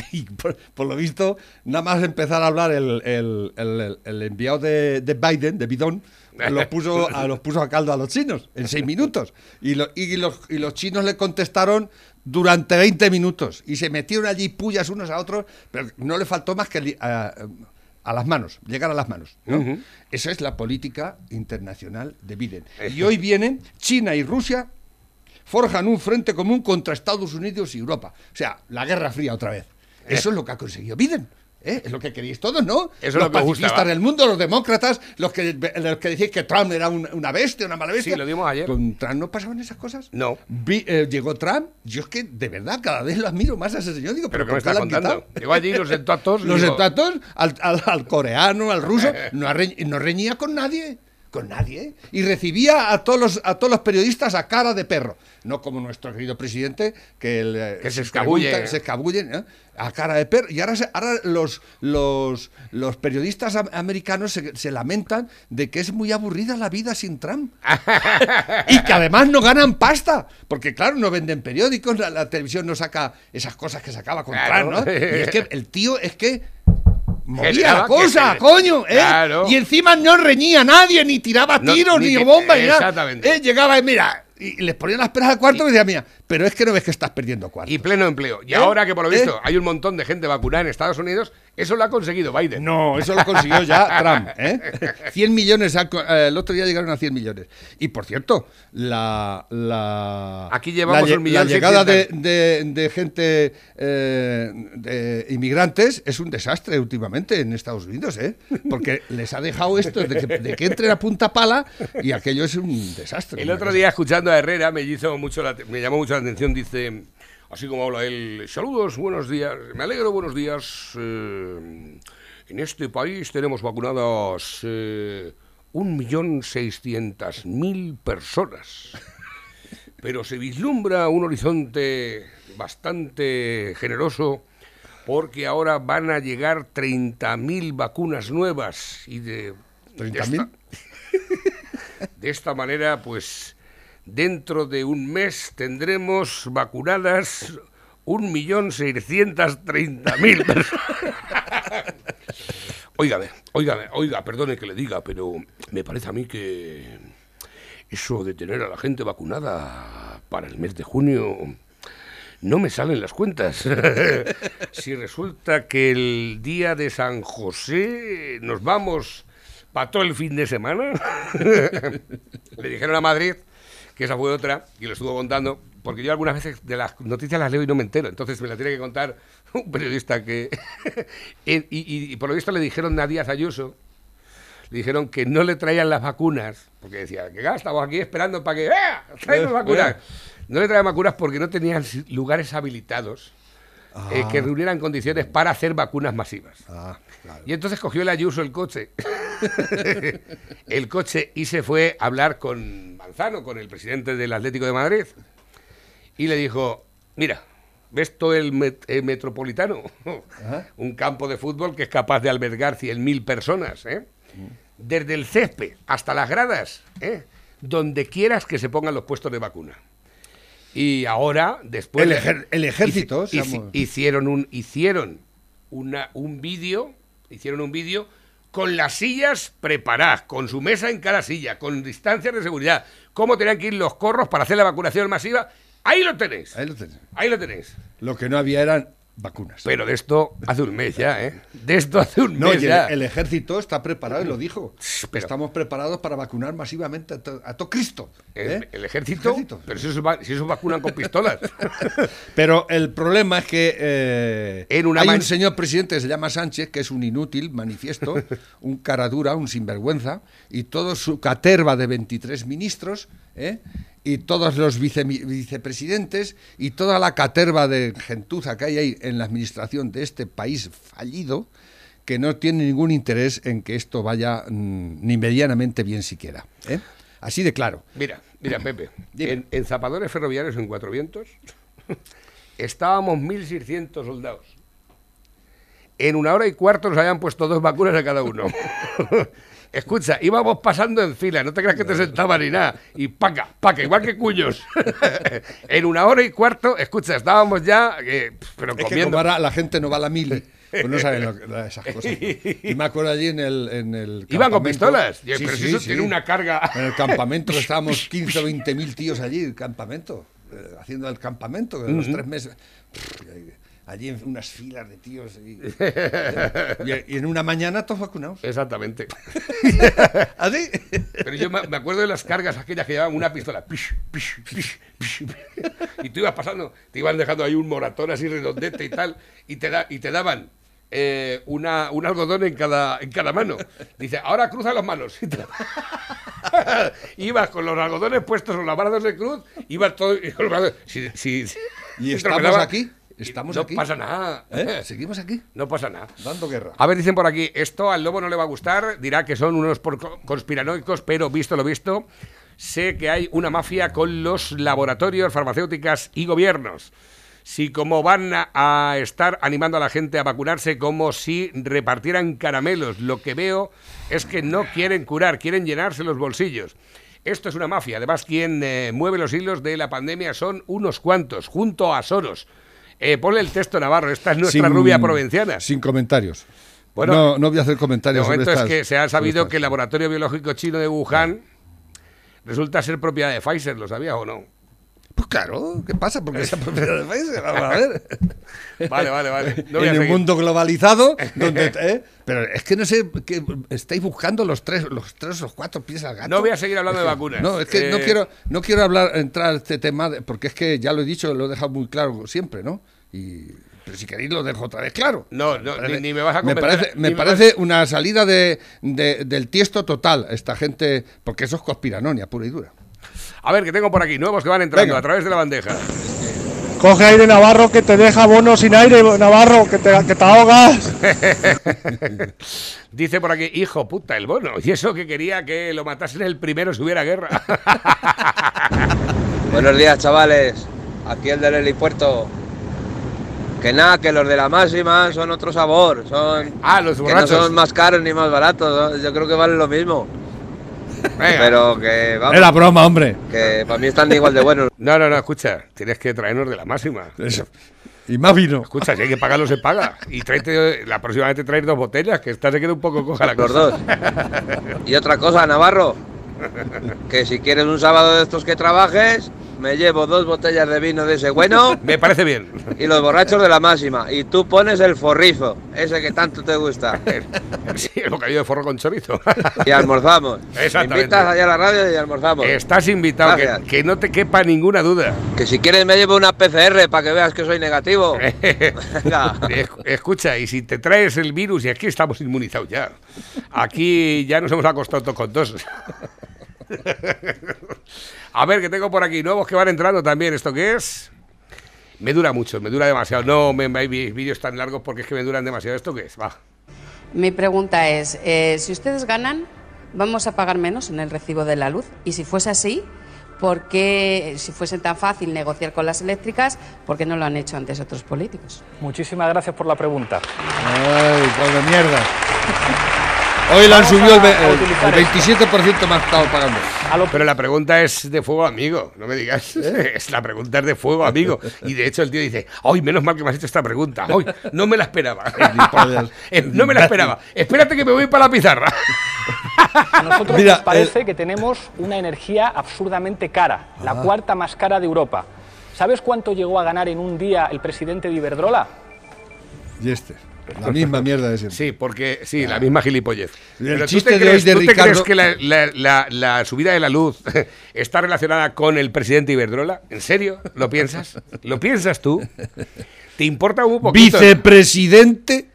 y por, por lo visto, nada más empezar a hablar el, el- el- el enviado de, de Biden, de Bidón, los puso, a, los puso a caldo a los chinos en seis minutos. Y, lo- y los, y los chinos le contestaron durante 20 minutos. Y se metieron allí pullas unos a otros, pero no le faltó más que a las manos, llegar a las manos. ¿no? Esa es la política internacional de Biden. Y hoy vienen China y Rusia forjan un frente común contra Estados Unidos y Europa. O sea, la Guerra Fría otra vez. Eso es lo que ha conseguido Biden. ¿Eh? Es lo que queréis todos, ¿no? Eso es los lo que os gusta, pacifistas del mundo, los demócratas, los que, los que decís que Trump era un- una bestia, una mala bestia. Sí, lo dimos ayer. ¿Con Trump no pasaban esas cosas? No. Vi- eh, llegó Trump, yo es que de verdad cada vez lo admiro más a ese señor. Digo, ¿Pero pero, qué me ¿por qué estás le han contando? Llegó allí, los sentó a todos Los digo- sentó a todos, al, al- al coreano, al ruso, no, arre- no reñía con nadie. Con nadie. Y recibía a todos, los, a todos los periodistas a cara de perro. No como nuestro querido presidente, que, el, eh, Que se escabulle. se escabullen ¿eh? a cara de perro. Y ahora, se- ahora los, los, los periodistas am- americanos se, se lamentan de que es muy aburrida la vida sin Trump. y que además no ganan pasta. Porque claro, no venden periódicos, la, la televisión no saca esas cosas que sacaba con Claro. Trump, ¿no? Y es que el tío es que movía la cosa, coño, ¿eh? Claro. Y encima no reñía a nadie, ni tiraba No, tiros, ni ni, bombas, ni nada. exactamente. Eh, llegaba y mira, y les ponían las peras al cuarto y decía, mira, pero es que no ves que estás perdiendo cuarto. Y pleno empleo. Y ¿Eh? ahora que por lo visto ¿Eh? hay un montón de gente vacunada en Estados Unidos, eso lo ha conseguido Biden. No, eso lo consiguió ya Trump. ¿eh? 100 millones, eh, el otro día llegaron a 100 millones. Y por cierto, la. la Aquí llevamos la, un millón La llegada de, de- de gente, eh, de inmigrantes, es un desastre últimamente en Estados Unidos, ¿eh? Porque les ha dejado esto de que, de que entren a punta pala y aquello es un desastre. El otro cosa. día, escuchando a Herrera, me, hizo mucho la- me llamó mucho la atención. Dice, así como habla él, saludos, buenos días, me alegro, buenos días. eh, en este país tenemos vacunadas eh, un millón seiscientas mil personas. Pero se vislumbra un horizonte bastante generoso porque ahora van a llegar 30.000 vacunas nuevas y de... de esta- ¿30.000? de esta manera, pues dentro de un mes tendremos vacunadas 1.630.000 personas. Óigame, óigame, oiga, perdone que le diga, pero me parece a mí que eso de tener a la gente vacunada para el mes de junio no me salen las cuentas. si resulta que el día de San José nos vamos para todo el fin de semana, le dijeron a Madrid que esa fue otra, y lo estuvo contando, porque yo algunas veces de las noticias las leo y no me entero, entonces me la tiene que contar un periodista que... y, y- y por lo visto le dijeron a Díaz Ayuso, le dijeron que no le traían las vacunas, porque decía, que "Ah, estamos aquí esperando para que... ¡Ah! ¡Traemos Eh, vacunas! eh. No le traían vacunas porque no tenían lugares habilitados eh, que reunieran condiciones para hacer vacunas masivas. Ah, claro. Y entonces cogió el Ayuso el coche. el coche y se fue a hablar con Manzano, con el presidente del Atlético de Madrid. Y le dijo, mira, ¿ves todo el, met- el metropolitano? Un campo de fútbol que es capaz de albergar 100.000 personas. ¿eh? Desde el césped hasta las gradas, ¿eh? donde quieras que se pongan los puestos de vacuna. Y ahora, después... El ejer- el ejército, hici- hicieron un hicieron una, un vídeo hicieron un vídeo con las sillas preparadas con su mesa en cada silla con distancias de seguridad cómo tenían que ir los corros para hacer la vacunación masiva. Ahí lo tenéis Ahí lo tenéis. ahí lo tenéis Lo que no había eran vacunas. pero de esto hace un mes ya eh de esto hace un No, mes y ya el, el ejército está preparado y lo dijo. Pero- Estamos preparados para vacunar masivamente a, to- todo Cristo. El, ¿eh? el ejército, pero si esos, va- si esos vacunan con pistolas Pero el problema es que eh, En una hay un señor presidente que se llama Sánchez, que es un inútil, manifiesto, un cara dura, un sinvergüenza, y toda su caterva de 23 ministros, ¿eh? Y todos los vice- vicepresidentes, y toda la caterva de gentuza que hay ahí en la administración de este país fallido, que no tiene ningún interés en que esto vaya mm, ni medianamente bien siquiera. ¿eh? Así de claro. Mira, mira, Pepe. En, en zapadores ferroviarios en Cuatro Vientos estábamos 1.600 soldados. En una hora y cuarto nos habían puesto dos vacunas a cada uno. Escucha, íbamos pasando en fila, no te creas que te sentaban ni nada. Y paca, paca, igual que cuños. en una hora y cuarto, escucha, estábamos ya, eh, pero Es que comiendo. la gente no va a la mili, pues no saben lo esas cosas. Y me acuerdo allí en el, en el Iban con pistolas. Sí, pero sí, eso sí. tiene una carga. En el campamento que estábamos 15 o 20 mil tíos allí, el campamento, eh, haciendo el campamento, de los tres meses. Pff, Allí en unas filas de tíos. Y, y- y en una mañana todos vacunados. Exactamente. ¿Así? Pero yo me acuerdo de las cargas aquellas que llevaban una pistola. Pish, pish, pish, pish. Y tú ibas pasando, te iban dejando ahí un moratón así redondete y tal, y te, da, y te daban eh, una, un algodón en cada, en cada mano. Dice, ahora cruza las manos. Ibas con los algodones puestos en los brazos de cruz, ibas todo... y si- si- Y estamos aquí, estamos no aquí. pasa nada. ¿Eh? Seguimos aquí, No pasa nada. dando guerra. A ver, dicen por aquí, esto al lobo no le va a gustar, dirá que son unos por- conspiranoicos, pero visto lo visto, sé que hay una mafia con los laboratorios, farmacéuticas y gobiernos. Si como van a, a estar animando a la gente a vacunarse como si repartieran caramelos, lo que veo es que no quieren curar, quieren llenarse los bolsillos. Esto es una mafia. Además, quien eh, mueve los hilos de la pandemia son unos cuantos, junto a Soros. Eh, ponle el texto, Navarro. Esta es nuestra Sin- rubia provinciana. Sin comentarios. Bueno, no, no voy a hacer comentarios sobre momento es estas- que se ha sabido que el laboratorio biológico chino de Wuhan resulta ser propiedad de Pfizer, ¿lo sabía o no? Pues claro, ¿qué pasa? Porque esa propiedad de vamos a ver. Vale, vale, vale. No en seguir. mundo globalizado, donde, ¿eh? pero es que no sé, que estáis buscando los tres, los tres o los cuatro pies al gato. No voy a seguir hablando de vacunas. No, es que no Eh, quiero, no quiero hablar, entrar a este tema, de- porque es que ya lo he dicho, lo he dejado muy claro siempre, ¿no? Y, pero si queréis lo dejo otra vez claro. No, no, parece- ni, ni me vas a me parece, me vas- parece una salida de, de- del tiesto total, esta gente, porque eso es conspiranonia pura y dura. A ver, que tengo por aquí nuevos que van entrando Venga. a través de la bandeja. Coge aire Navarro que te deja bono sin aire, Navarro, que te, que te ahogas. Dice por aquí, hijo puta, el bono. Y eso que quería que lo matasen el primero si hubiera guerra. Buenos días, chavales. Aquí el del helipuerto. Que nada, que los de la máxima son otro sabor. Son, ah, los que no borrachos. son más caros ni más baratos. ¿no? Yo creo que valen lo mismo. Venga. Pero que vamos, Era broma, hombre. que para mí están igual de buenos. No, no, no, escucha. Tienes que traernos de la máxima. Eso. Y más vino. Escucha, si hay que pagarlo, se paga. Y tráete, la próximamente traer dos botellas, que esta se queda un poco coja la Los cosa. dos. Y otra cosa, Navarro. Que si quieres un sábado de estos que trabajes, me llevo dos botellas de vino de ese bueno Me parece bien. y los borrachos de la máxima. Y tú pones el forrizo, ese que tanto te gusta. Sí, el bocadillo de forro con chorizo. Y almorzamos. Me Exactamente. invitas allá a la radio y almorzamos. Estás invitado, que, que no te quepa ninguna duda. Que si quieres me llevo una PCR para que veas que soy negativo. Escucha, y si te traes el virus, y aquí estamos inmunizados ya. Aquí ya nos hemos acostado todos con dos. A ver, que tengo por aquí nuevos que van entrando también. ¿Esto qué es? Me dura mucho, me dura demasiado. No me me- vídeos tan largos porque es que me duran demasiado. ¿Esto qué es? Va. Mi pregunta es, eh, si ustedes ganan, ¿vamos a pagar menos en el recibo de la luz? Y si fuese así, ¿por qué, si fuese tan fácil negociar con las eléctricas, por qué no lo han hecho antes otros políticos? Muchísimas gracias por la pregunta. Ay, con mierda. Hoy le han subido el, el- el 27% más estado pagando. Pero la pregunta es de fuego amigo, no me digas. Es la pregunta es de fuego amigo. Y de hecho el tío dice, ¡ay, menos mal que me has hecho esta pregunta! ¡Ay, no me la esperaba! Eh, no me la esperaba. Espérate que me voy para la pizarra. A nosotros Mira, nos parece que tenemos una energía absurdamente cara, la cuarta más cara de Europa. ¿Sabes cuánto llegó a ganar en un día el presidente de Iberdrola? Y este. La misma mierda de siempre. Sí, porque sí, la misma gilipollez. El Pero ¿tú chiste te de hoy crees, de tú te Ricardo- crees que la, la- la- la subida de la luz está relacionada con el presidente Iberdrola? ¿En serio? ¿Lo piensas? ¿Lo piensas tú? ¿Te importa un poquito? Vicepresidente.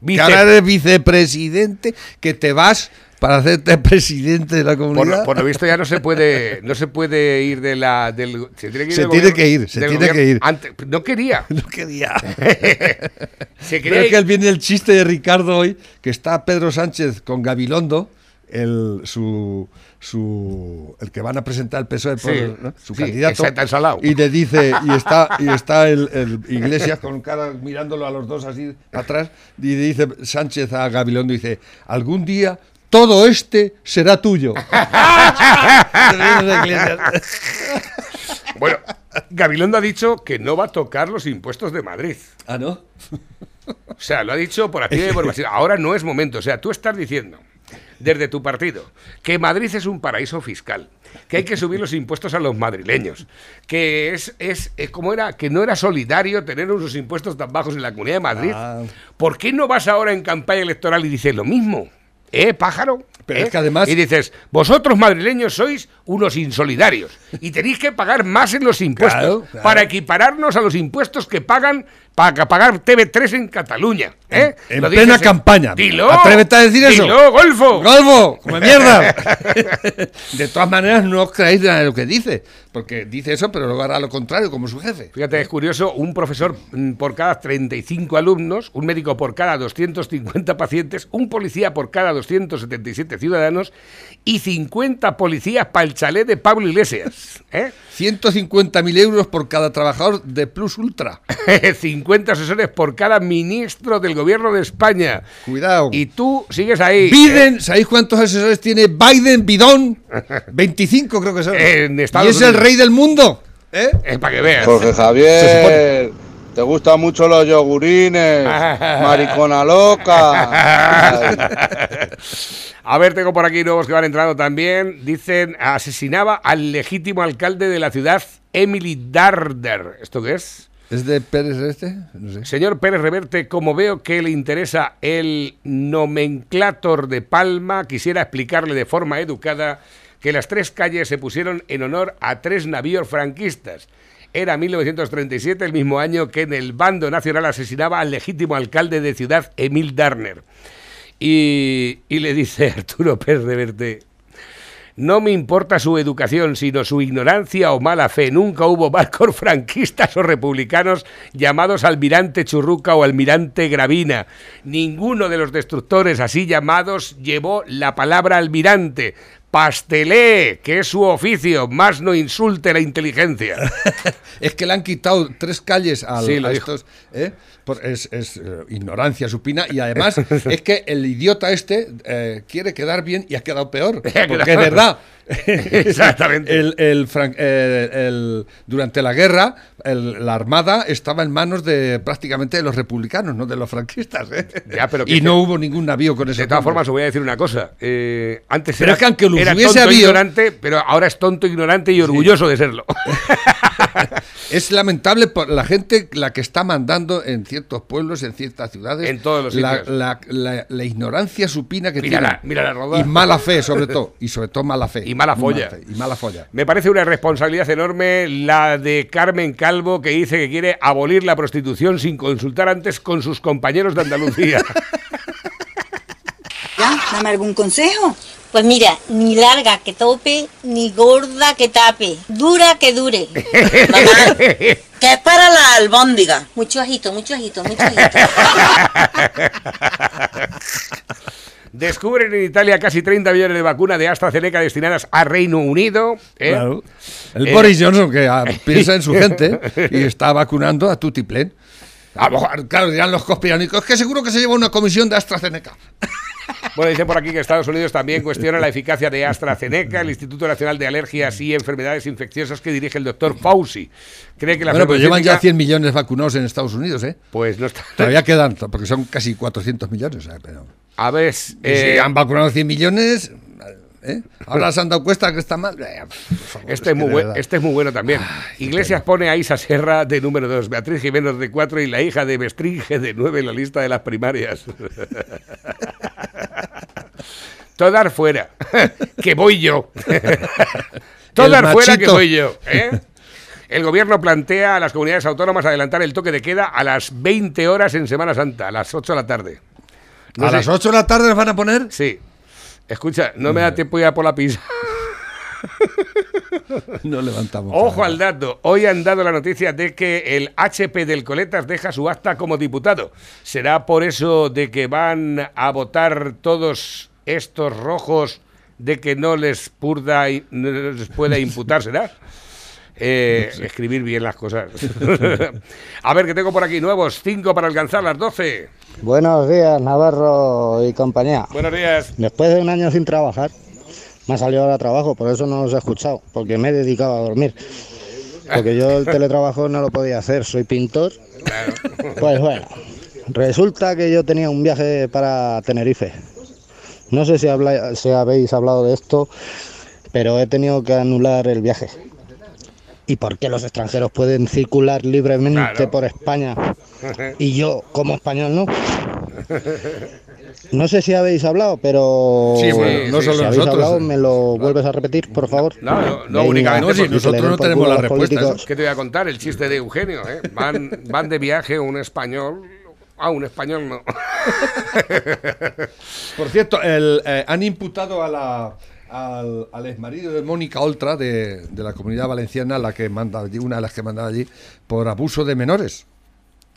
Vice- Que ahora eres vicepresidente, que te vas para hacerte presidente de la Por, comunidad. lo- por lo visto ya no se puede no se puede ir de la del se tiene que ir, Se tiene gobierno- que ir, se tiene que ir. Ante- no quería No quería. se Pero quería que viene el chiste de Ricardo hoy, que está Pedro Sánchez con Gabilondo, el, su, su, el que van a presentar el PSOE por Sí, ¿no? su sí, candidato. Y le dice, y está, y está el, el Iglesias con cara mirándolo a los dos así atrás, y le dice Sánchez a Gabilondo, dice, algún día todo este será tuyo. bueno Gabilondo ha dicho que no va a tocar los impuestos de Madrid ah, ¿no? o sea lo ha dicho por activa y por pasiva ahora no es momento o sea tú estás diciendo desde tu partido que Madrid es un paraíso fiscal que hay que subir los impuestos a los madrileños, que es, es, es como era, que no era solidario tener unos impuestos tan bajos en la Comunidad de Madrid. Ah. ¿Por qué no vas ahora en campaña electoral y dices lo mismo? ¿Eh, pájaro? Pero ¿Eh? es que además- Y dices, vosotros madrileños sois unos insolidarios y tenéis que pagar más en los impuestos Claro, claro. para equipararnos a los impuestos que pagan para pagar TV3 en Cataluña. ¿eh? En plena ¿eh? campaña. Dilo. Atrévete a decir eso. Dilo, Golfo. ¡Golfo! ¡Come mierda! de todas maneras, no os creáis nada de lo que dice. Porque dice eso, pero luego hará lo contrario, como su jefe. Fíjate, es curioso, un profesor mm, por cada 35 alumnos, un médico por cada 250 pacientes, un policía por cada 277 ciudadanos y 50 policías para el chalet de Pablo Iglesias. ¿eh? 150.000 euros por cada trabajador de Plus Ultra. 50 asesores por cada ministro del gobierno de España. Cuidado. Y tú sigues ahí. Biden, ¿sabéis cuántos asesores tiene Biden, Bidón? 25 creo que son. En y es el rey del mundo. ¿eh? Es para que veas. Jorge Javier, te gustan mucho los yogurines, maricona loca. A ver, tengo por aquí nuevos que van entrando también. Dicen, asesinaba al legítimo alcalde de la ciudad, Emily Darder. ¿Esto qué es? ¿Es de Pérez este? No sé. Señor Pérez Reverte, como veo que le interesa el nomenclator de Palma, quisiera explicarle de forma educada que las tres calles se pusieron en honor a tres navíos franquistas. Era 1937, el mismo año que en el bando nacional asesinaba al legítimo alcalde de ciudad, Emil Darner. Y, y le dice Arturo Pérez Reverte, no me importa su educación, sino su ignorancia o mala fe. Nunca hubo barcos franquistas o republicanos llamados almirante Churruca o almirante Gravina. Ninguno de los destructores así llamados llevó la palabra almirante. Pastelé, que es su oficio, más no insulte la inteligencia. Es que le han quitado tres calles al- Sí, lo a estos. ¿eh? Por- es es, eh, ignorancia supina y además es que el idiota este eh, quiere quedar bien y ha quedado peor. Porque es verdad. Exactamente. El, el eh, el- durante la guerra, el- la armada estaba en manos de prácticamente de los republicanos, no de los franquistas. ¿eh? Ya, pero que y no hubo ningún navío con ese De todas formas, os voy a decir una cosa. eh, antes Pero era, es que aunque lo era hubiese tonto habido- ignorante, pero ahora es tonto, ignorante y orgulloso de serlo. Es lamentable por la gente la que está mandando en ciertos pueblos, en ciertas ciudades. En todos los la, sitios. la- la- la ignorancia supina que Mírala, tienen. mírala. Y mala fe, sobre todo. Y sobre todo mala fe. Y mala folla. fe, y mala folla. Me parece una responsabilidad enorme la de Carmen Calvo, que dice que quiere abolir la prostitución sin consultar antes con sus compañeros de Andalucía. ¿Ya? Dame algún consejo. Pues mira, ni larga que tope, ni gorda que tape, dura que dure. Mamá, que es para la albóndiga. Mucho ajito, mucho ajito, mucho ajito. Descubren en Italia casi 30 millones de vacunas de AstraZeneca destinadas a Reino Unido. ¿eh? Claro. El Eh, Boris Johnson, que ah, piensa en su gente y está vacunando a Tutiplen. A lo mejor, claro, dirán los conspiranoicos, que seguro que se lleva una comisión de AstraZeneca. Bueno, dice por aquí que Estados Unidos también cuestiona la eficacia de AstraZeneca, el Instituto Nacional de Alergias y Enfermedades Infecciosas que dirige el doctor Fauci. Cree que la Bueno, pues llevan ya farmacéutica- 100 millones vacunados en Estados Unidos, ¿eh? Pues no está. Todavía quedan, porque son casi 400 millones. ¿eh? Pero, A ver, si eh, han vacunado 100 millones, ¿eh? ahora se han dado cuenta que está mal. Eh, Este es, muy buen- este es muy bueno también. Iglesias pone a Isa Serra de número 2, Beatriz Jiménez de 4 y la hija de Bestringe de 9 en la lista de las primarias. Todas fuera, que voy yo. Todas fuera, que voy yo. ¿eh? El gobierno plantea a las comunidades autónomas adelantar el toque de queda a las 20 horas en Semana Santa, a las 8 de la tarde. No ¿A sé- las 8 de la tarde nos van a poner? Sí. Escucha, no me da tiempo ya por la pizza. No levantamos. Ojo al dato. Hoy han dado la noticia de que el HP del Coletas deja su acta como diputado. ¿Será por eso de que van a votar todos estos rojos de que no les purda no les pueda imputar? ¿Será? Eh, Escribir bien las cosas. a ver, que tengo por aquí nuevos. Cinco para alcanzar las 12. Buenos días, Navarro y compañía. Buenos días. Después de un año sin trabajar, me ha salido ahora trabajo, por eso no os he escuchado, porque me he dedicado a dormir. Porque yo el teletrabajo no lo podía hacer, soy pintor. Pues bueno, resulta que yo tenía un viaje para Tenerife. No sé si, habla- si habéis hablado de esto, pero he tenido que anular el viaje. ¿Y por qué los extranjeros pueden circular libremente Claro. por España y yo como español no? No sé si habéis hablado, pero Sí, bueno, no si solo habéis nosotros. hablado, me lo vuelves a repetir, por favor. No, no, no Venga, únicamente. no, si nosotros no tenemos la respuesta, ¿Qué te voy a contar? El chiste de Eugenio, ¿eh? Van, van de viaje un español. Ah, un español no. Por cierto, el, eh, han imputado a la, al, al exmarido de Mónica Oltra de, de la comunidad valenciana, la que manda allí, una de las que mandaba allí, por abuso de menores.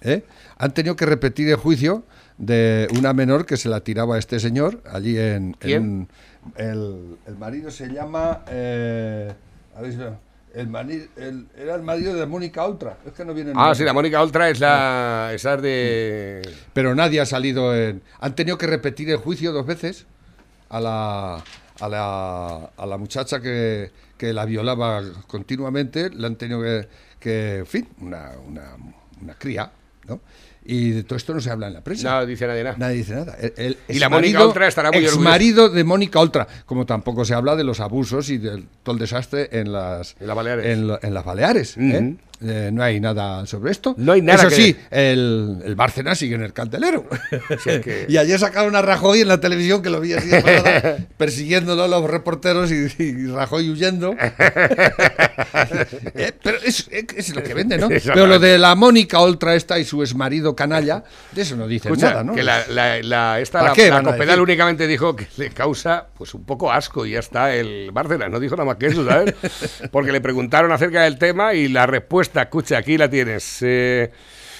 ¿eh? Han tenido que repetir el juicio de una menor que se la tiraba a este señor allí en. ¿Quién? en- el, el marido se llama. eh, a ver si- el mani- el- era el marido de Mónica Oltra. Es que no viene Ah, sí, la Mónica Oltra es la. Esa es de. Pero nadie ha salido en. Han tenido que repetir el juicio dos veces a la, a la, a la muchacha que, que la violaba continuamente. Le han tenido que. que en fin, una, una, una cría, ¿no? Y de todo esto no se habla en la prensa. No dice nadie nada. Nadie dice nada. El, el Y la Mónica Oltra estará muy orgullosa. exmarido de Mónica Oltra. Como tampoco se habla de los abusos y de todo el desastre en las, En las Baleares. en, lo- en las Baleares. Eh, no hay nada sobre esto. No hay nada Eso que- sí, el, el Bárcenas sigue en el candelero. Es que- y ayer sacaron a Rajoy en la televisión, que lo vi así de persiguiéndolo a los reporteros y, y Rajoy huyendo. Eh, pero es, es lo que vende, ¿no? Pero lo de la Mónica Oltra esta y su exmarido canalla, de eso no dicen Escucha, nada, ¿no? que la, la, la- esta, ¿Para la, qué la decir? únicamente dijo que le causa pues un poco asco y ya está el Bárcenas, no dijo nada más que eso, ¿sabes? Porque le preguntaron acerca del tema y la respuesta, escucha, aquí la tienes. Eh,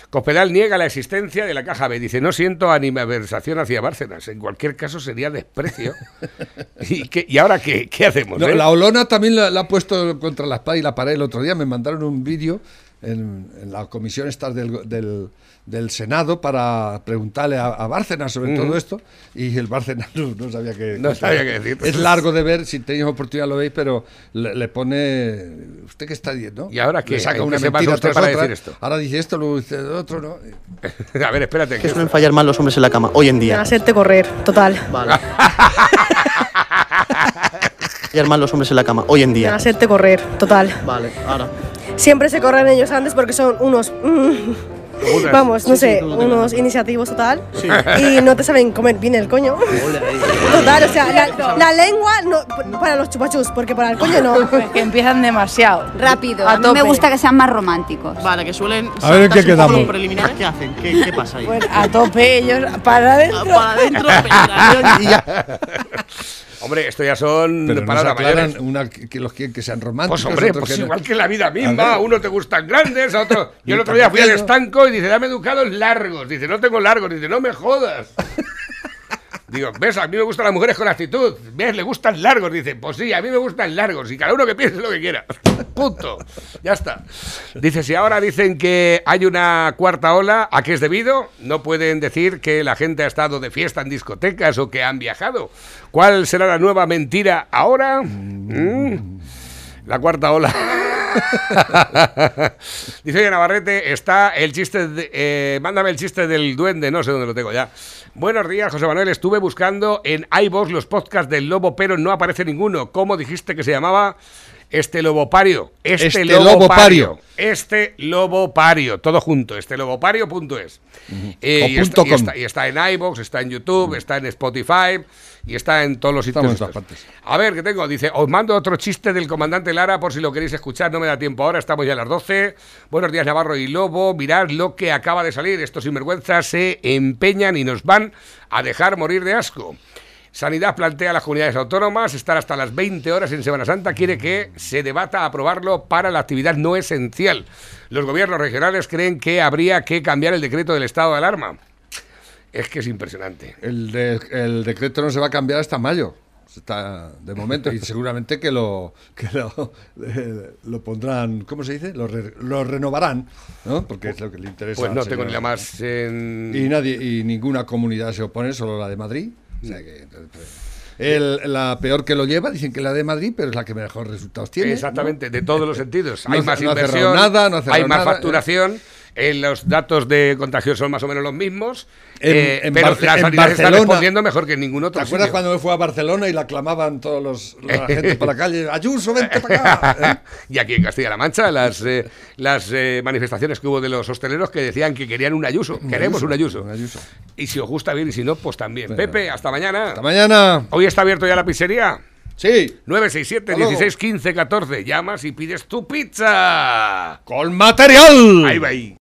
Cospedal niega la existencia de la caja B. Dice, no siento animadversación hacia Bárcenas. En cualquier caso sería desprecio. ¿Y, qué- y ahora qué, qué hacemos? No, eh? la Olona también la, la ha puesto contra la espada y la pared el otro día. Me mandaron un vídeo en, en la comisión esta del, del, del Senado para preguntarle a, a Bárcenas sobre Ujú. todo esto y el Bárcenas no, no sabía qué No sabía qué decir. Es largo de ver, si tenéis oportunidad lo veis, pero le, le pone... ¿Usted qué está diciendo? ¿Y ahora Le qué? saca ¿En una mentira tras para otra. decir esto? Ahora dice esto, luego dice otro, ¿no? A ver, espérate. Que suelen fallar más los hombres en la cama hoy en día. Hacerte correr, total. Vale. fallar más los hombres en la cama hoy en día. Hacerte correr, total. Vale, ahora. Siempre se corren ellos antes porque son unos. mm, vamos, no Sí, sé, unos iniciativos total. Sí. Y no te saben comer bien el coño. Total, o sea, la, la lengua no, para los chupachus, porque para el coño no. que empiezan demasiado. Rápido. A A mí me gusta que sean más románticos. Vale, que suelen. A ver en qué quedamos. los preliminares, ¿qué hacen? ¿Qué, qué pasa ahí? Bueno, a tope ellos, para adentro. Para adentro, y ya. Hombre, esto ya son Pero palabras mayores. una, que que los quieren que sean románticos. Pues hombre, pues que no. igual que la vida misma, a uno te gustan grandes, a otro. Yo el otro día fui al estanco y dice, dame educados largos. Dice, no tengo largos. Dice, no me jodas. Digo, ves, a mí me gustan las mujeres con actitud. Ves, le gustan largos. Dice, pues sí, a mí me gustan largos. Y cada uno que piense lo que quiera. Punto. Ya está. Dice, si ahora dicen que hay una cuarta ola, ¿a qué es debido? No pueden decir que la gente ha estado de fiesta en discotecas o que han viajado. ¿Cuál será la nueva mentira ahora? Mm. La cuarta ola. Dice oye Navarrete, está el chiste, eh, mándame el chiste del duende, no sé dónde lo tengo ya. Buenos días, José Manuel, estuve buscando en iVoox los podcasts del lobo, pero no aparece ninguno. ¿Cómo dijiste que se llamaba? Este lobopario. Este, Este lobopario. lobopario. Este lobopario. Todo junto. Este lobopario.es. Eh, O y, punto está, y, está, y está en iVoox, está en YouTube, está en Spotify y está en todos los sitios. Estamos partes. A ver, ¿qué tengo? Dice, os mando otro chiste del comandante Lara por si lo queréis escuchar, no me da tiempo ahora, estamos ya a las 12. Buenos días Navarro y Lobo, mirad lo que acaba de salir, estos sinvergüenzas se empeñan y nos van a dejar morir de asco. Sanidad plantea a las comunidades autónomas estar hasta las 20 horas en Semana Santa, quiere que se debata aprobarlo para la actividad no esencial. Los gobiernos regionales creen que habría que cambiar el decreto del estado de alarma. Es que es impresionante. El, de- el decreto no se va a cambiar hasta mayo. Está de momento y seguramente que lo que lo, eh, lo pondrán, ¿cómo se dice? Lo, re- lo renovarán, ¿no? Porque es lo que le interesa. Pues no tengo ni la más en... Y nadie y ninguna comunidad se opone, solo la de Madrid. O sea que, pues, el- la peor que lo lleva, dicen que la de Madrid, pero es la que mejor resultados tiene. ¿no? Exactamente, de todos los sentidos. Hay más no inversión, nada, hay más nada, ¿eh? facturación eh, los datos de contagio son más o menos los mismos, En- eh, en pero Barce- la en sanidad está Barcelona- respondiendo mejor que ningún otro ¿Te acuerdas sitio. cuando me fue a Barcelona y la clamaban todos los la gente por la calle? Ayuso, vente para acá. ¿eh? Y aquí en Castilla-La Mancha, las, eh, las eh, manifestaciones que hubo de los hosteleros que decían que querían un ayuso. Queremos un ayuso. Y si os gusta bien y si no, pues también. Pepe, hasta mañana. Hasta mañana. ¿Hoy está abierto ya la pizzería? Sí. 967 Hasta luego. 16 15 14. Llamas y pides tu pizza. Con material. Ahí va ahí.